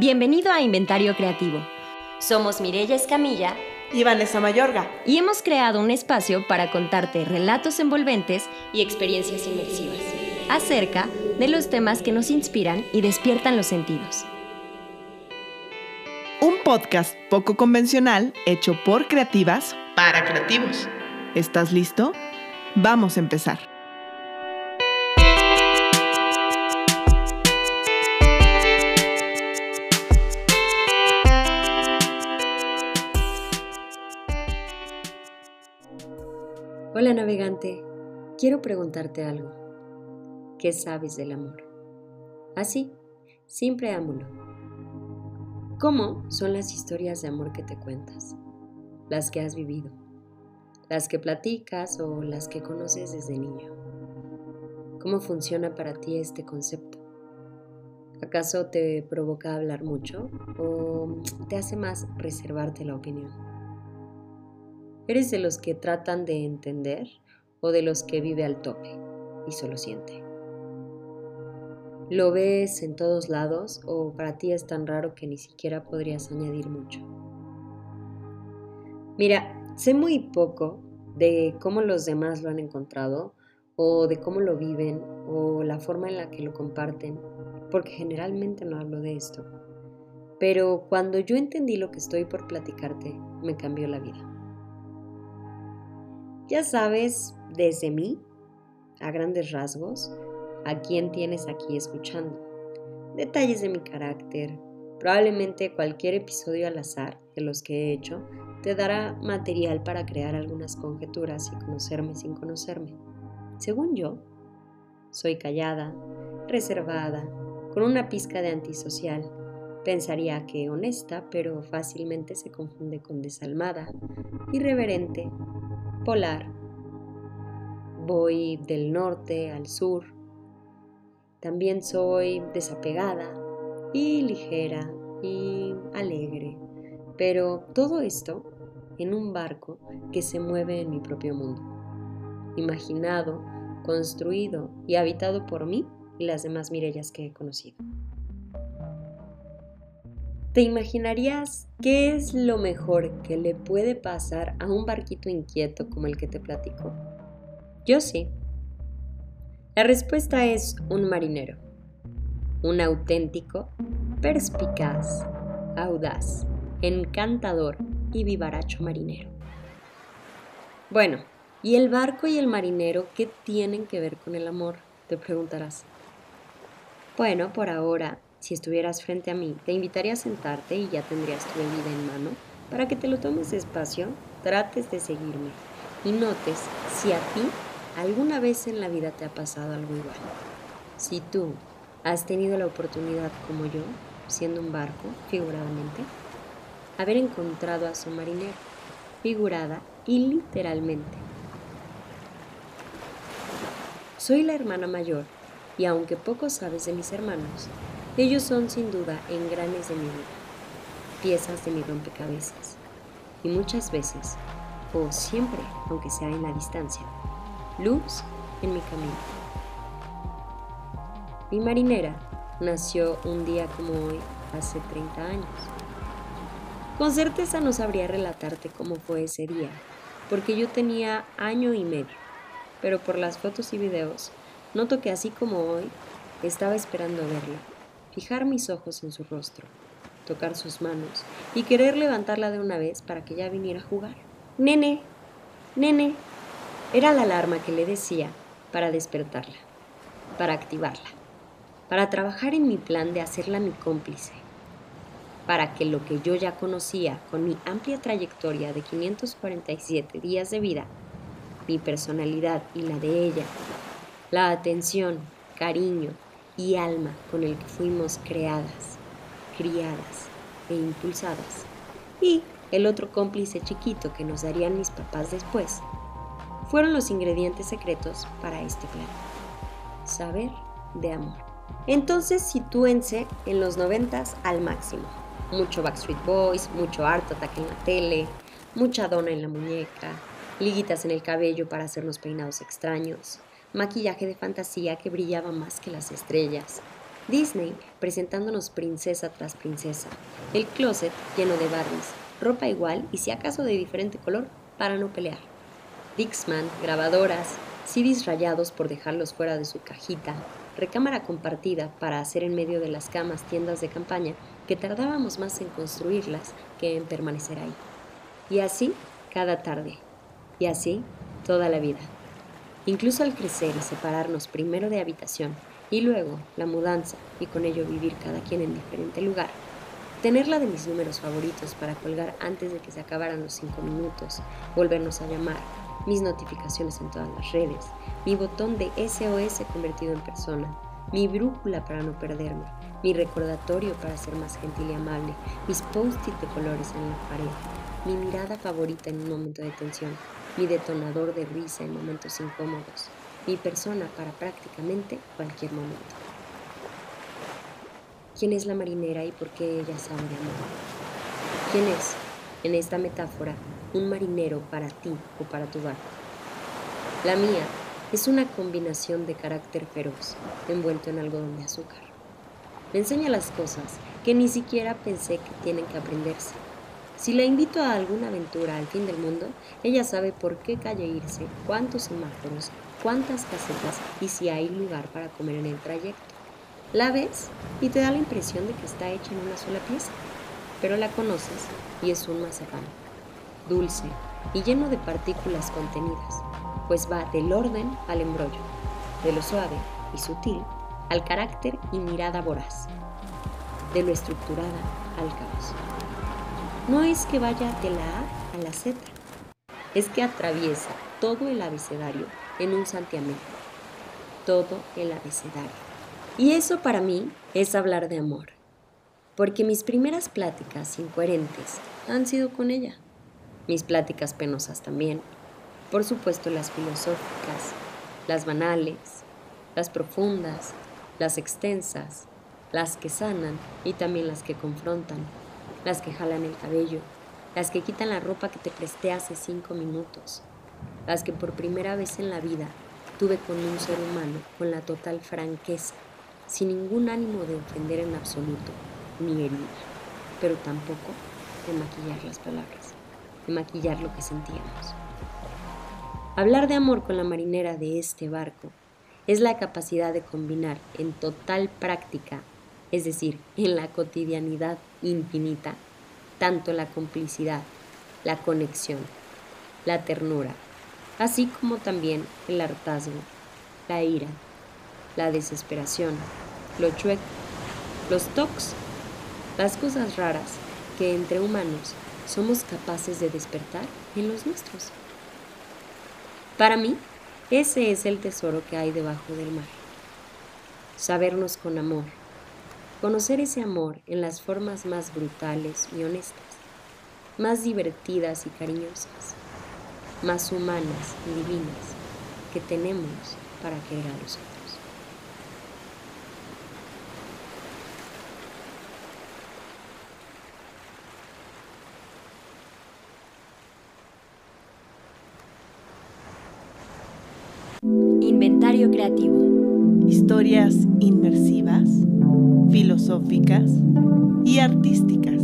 Bienvenido a Inventario Creativo. Somos Mirella Escamilla y Vanessa Mayorga. Y hemos creado un espacio para contarte relatos envolventes y experiencias inmersivas acerca de los temas que nos inspiran y despiertan los sentidos. Un podcast poco convencional hecho por creativas para creativos. ¿Estás listo? Vamos a empezar. Hola navegante, quiero preguntarte algo. ¿Qué sabes del amor? Así, sin preámbulo. ¿Cómo son las historias de amor que te cuentas? Las que has vivido, las que platicas o las que conoces desde niño. ¿Cómo funciona para ti este concepto? ¿Acaso te provoca hablar mucho o te hace más reservarte la opinión? ¿Eres de los que tratan de entender o de los que vive al tope y solo siente? ¿Lo ves en todos lados o para ti es tan raro que ni siquiera podrías añadir mucho? Mira, sé muy poco de cómo los demás lo han encontrado o de cómo lo viven o la forma en la que lo comparten, porque generalmente no hablo de esto. Pero cuando yo entendí lo que estoy por platicarte, me cambió la vida. Ya sabes, desde mí, a grandes rasgos, a quién tienes aquí escuchando. Detalles de mi carácter. Probablemente cualquier episodio al azar de los que he hecho te dará material para crear algunas conjeturas y conocerme sin conocerme. Según yo, soy callada, reservada, con una pizca de antisocial. Pensaría que honesta, pero fácilmente se confunde con desalmada, irreverente, polar. Voy del norte al sur. También soy desapegada y ligera y alegre. Pero todo esto en un barco que se mueve en mi propio mundo. Imaginado, construido y habitado por mí y las demás Mirellas que he conocido. ¿Te imaginarías qué es lo mejor que le puede pasar a un barquito inquieto como el que te platico? Yo sí. La respuesta es un marinero. Un auténtico, perspicaz, audaz, encantador y vivaracho marinero. Bueno, ¿y el barco y el marinero qué tienen que ver con el amor? Te preguntarás. Bueno, por ahora si estuvieras frente a mí, te invitaría a sentarte y ya tendrías tu bebida en mano para que te lo tomes despacio, trates de seguirme y notes si a ti alguna vez en la vida te ha pasado algo igual. Si tú has tenido la oportunidad como yo, siendo un barco, figuradamente, haber encontrado a su marinero, figurada y literalmente. Soy la hermana mayor y aunque poco sabes de mis hermanos, ellos son sin duda engranes de mi vida, piezas de mi rompecabezas. Y muchas veces, o siempre, aunque sea en la distancia, luz en mi camino. Mi marinera nació un día como hoy, hace 30 años. Con certeza no sabría relatarte cómo fue ese día, porque yo tenía año y medio, pero por las fotos y videos noto que así como hoy, estaba esperando verla fijar mis ojos en su rostro, tocar sus manos y querer levantarla de una vez para que ya viniera a jugar. Nene, nene, era la alarma que le decía para despertarla, para activarla, para trabajar en mi plan de hacerla mi cómplice, para que lo que yo ya conocía con mi amplia trayectoria de 547 días de vida, mi personalidad y la de ella, la atención, cariño, y alma con el que fuimos creadas, criadas e impulsadas. Y el otro cómplice chiquito que nos darían mis papás después, fueron los ingredientes secretos para este plan. Saber de amor. Entonces sitúense en los noventas al máximo. Mucho Backstreet Boys, mucho Art Attack en la tele, mucha dona en la muñeca, liguitas en el cabello para hacernos peinados extraños, maquillaje de fantasía que brillaba más que las estrellas, Disney presentándonos princesa tras princesa, el closet lleno de Barbies, ropa igual y si acaso de diferente color para no pelear. Dixman, grabadoras, CDs rayados por dejarlos fuera de su cajita, recámara compartida para hacer en medio de las camas tiendas de campaña que tardábamos más en construirlas que en permanecer ahí. Y así cada tarde. Y así toda la vida. Incluso al crecer y separarnos primero de habitación y luego la mudanza y con ello vivir cada quien en diferente lugar, tenerla de mis números favoritos para colgar antes de que se acabaran los cinco minutos, volvernos a llamar, mis notificaciones en todas las redes, mi botón de SOS convertido en persona, mi brújula para no perderme, mi recordatorio para ser más gentil y amable, mis post-it de colores en la pared, mi mirada favorita en un momento de tensión, mi detonador de risa en momentos incómodos, mi persona para prácticamente cualquier momento. ¿Quién es la marinera y por qué ella sabe de amor? ¿Quién es, en esta metáfora, un marinero para ti o para tu barco? La mía es una combinación de carácter feroz, envuelto en algodón de azúcar. Me enseña las cosas que ni siquiera pensé que tienen que aprenderse si la invito a alguna aventura al fin del mundo, ella sabe por qué calle irse, cuántos semáforos, cuántas casetas y si hay lugar para comer en el trayecto. La ves y te da la impresión de que está hecha en una sola pieza, pero la conoces y es un mazapán, dulce y lleno de partículas contenidas, pues va del orden al embrollo, de lo suave y sutil al carácter y mirada voraz, de lo estructurada al caos no es que vaya de la A a la Z, es que atraviesa todo el abecedario en un santiamén. Todo el abecedario. Y eso para mí es hablar de amor, porque mis primeras pláticas incoherentes han sido con ella. Mis pláticas penosas también. Por supuesto las filosóficas, las banales, las profundas, las extensas, las que sanan y también las que confrontan las que jalan el cabello, las que quitan la ropa que te presté hace cinco minutos, las que por primera vez en la vida tuve con un ser humano con la total franqueza, sin ningún ánimo de ofender en absoluto, ni herir, pero tampoco de maquillar las palabras, de maquillar lo que sentíamos. Hablar de amor con la marinera de este barco es la capacidad de combinar en total práctica es decir, en la cotidianidad infinita, tanto la complicidad, la conexión, la ternura, así como también el hartazgo, la ira, la desesperación, lo chueco, los tocs, las cosas raras que entre humanos somos capaces de despertar en los nuestros. Para mí, ese es el tesoro que hay debajo del mar. Sabernos con amor, conocer ese amor en las formas más brutales y honestas, más divertidas y cariñosas, más humanas y divinas que tenemos para querer a los otros. Inventario creativo. Historias inmersivas filosóficas y artísticas.